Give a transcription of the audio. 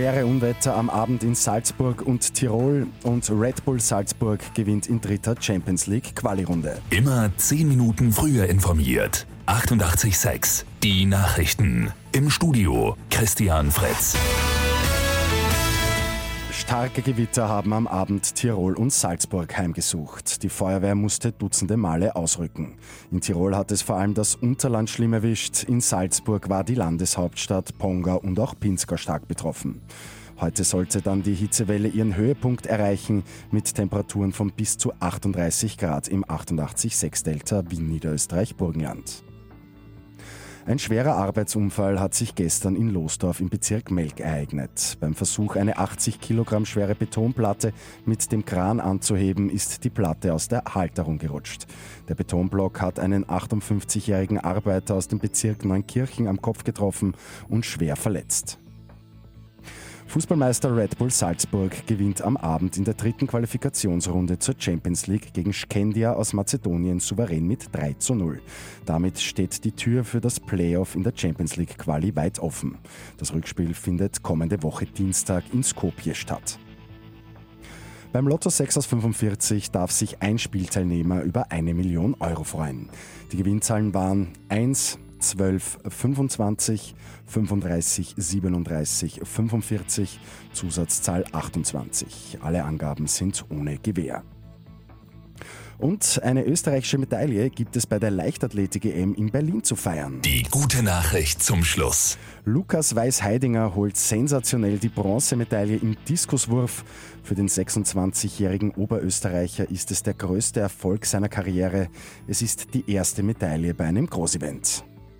Schwere Unwetter am Abend in Salzburg und Tirol und Red Bull Salzburg gewinnt in dritter Champions League Quali-Runde. Immer 10 Minuten früher informiert. 88.6 Die Nachrichten. Im Studio Christian Fretz. Starke Gewitter haben am Abend Tirol und Salzburg heimgesucht. Die Feuerwehr musste dutzende Male ausrücken. In Tirol hat es vor allem das Unterland schlimm erwischt. In Salzburg war die Landeshauptstadt Ponga und auch Pinzgau stark betroffen. Heute sollte dann die Hitzewelle ihren Höhepunkt erreichen mit Temperaturen von bis zu 38 Grad im 88,6 Delta Wien Niederösterreich Burgenland. Ein schwerer Arbeitsunfall hat sich gestern in Losdorf im Bezirk Melk ereignet. Beim Versuch, eine 80 Kilogramm schwere Betonplatte mit dem Kran anzuheben, ist die Platte aus der Halterung gerutscht. Der Betonblock hat einen 58-jährigen Arbeiter aus dem Bezirk Neunkirchen am Kopf getroffen und schwer verletzt. Fußballmeister Red Bull Salzburg gewinnt am Abend in der dritten Qualifikationsrunde zur Champions League gegen Skendia aus Mazedonien souverän mit 3 zu 0. Damit steht die Tür für das Playoff in der Champions League Quali weit offen. Das Rückspiel findet kommende Woche Dienstag in Skopje statt. Beim Lotto 6 aus 45 darf sich ein Spielteilnehmer über eine Million Euro freuen. Die Gewinnzahlen waren 1, 12, 25, 35, 37, 45, Zusatzzahl 28. Alle Angaben sind ohne Gewähr. Und eine österreichische Medaille gibt es bei der Leichtathletik-EM in Berlin zu feiern. Die gute Nachricht zum Schluss. Lukas Weiß-Heidinger holt sensationell die Bronzemedaille im Diskuswurf. Für den 26-jährigen Oberösterreicher ist es der größte Erfolg seiner Karriere. Es ist die erste Medaille bei einem Großevent.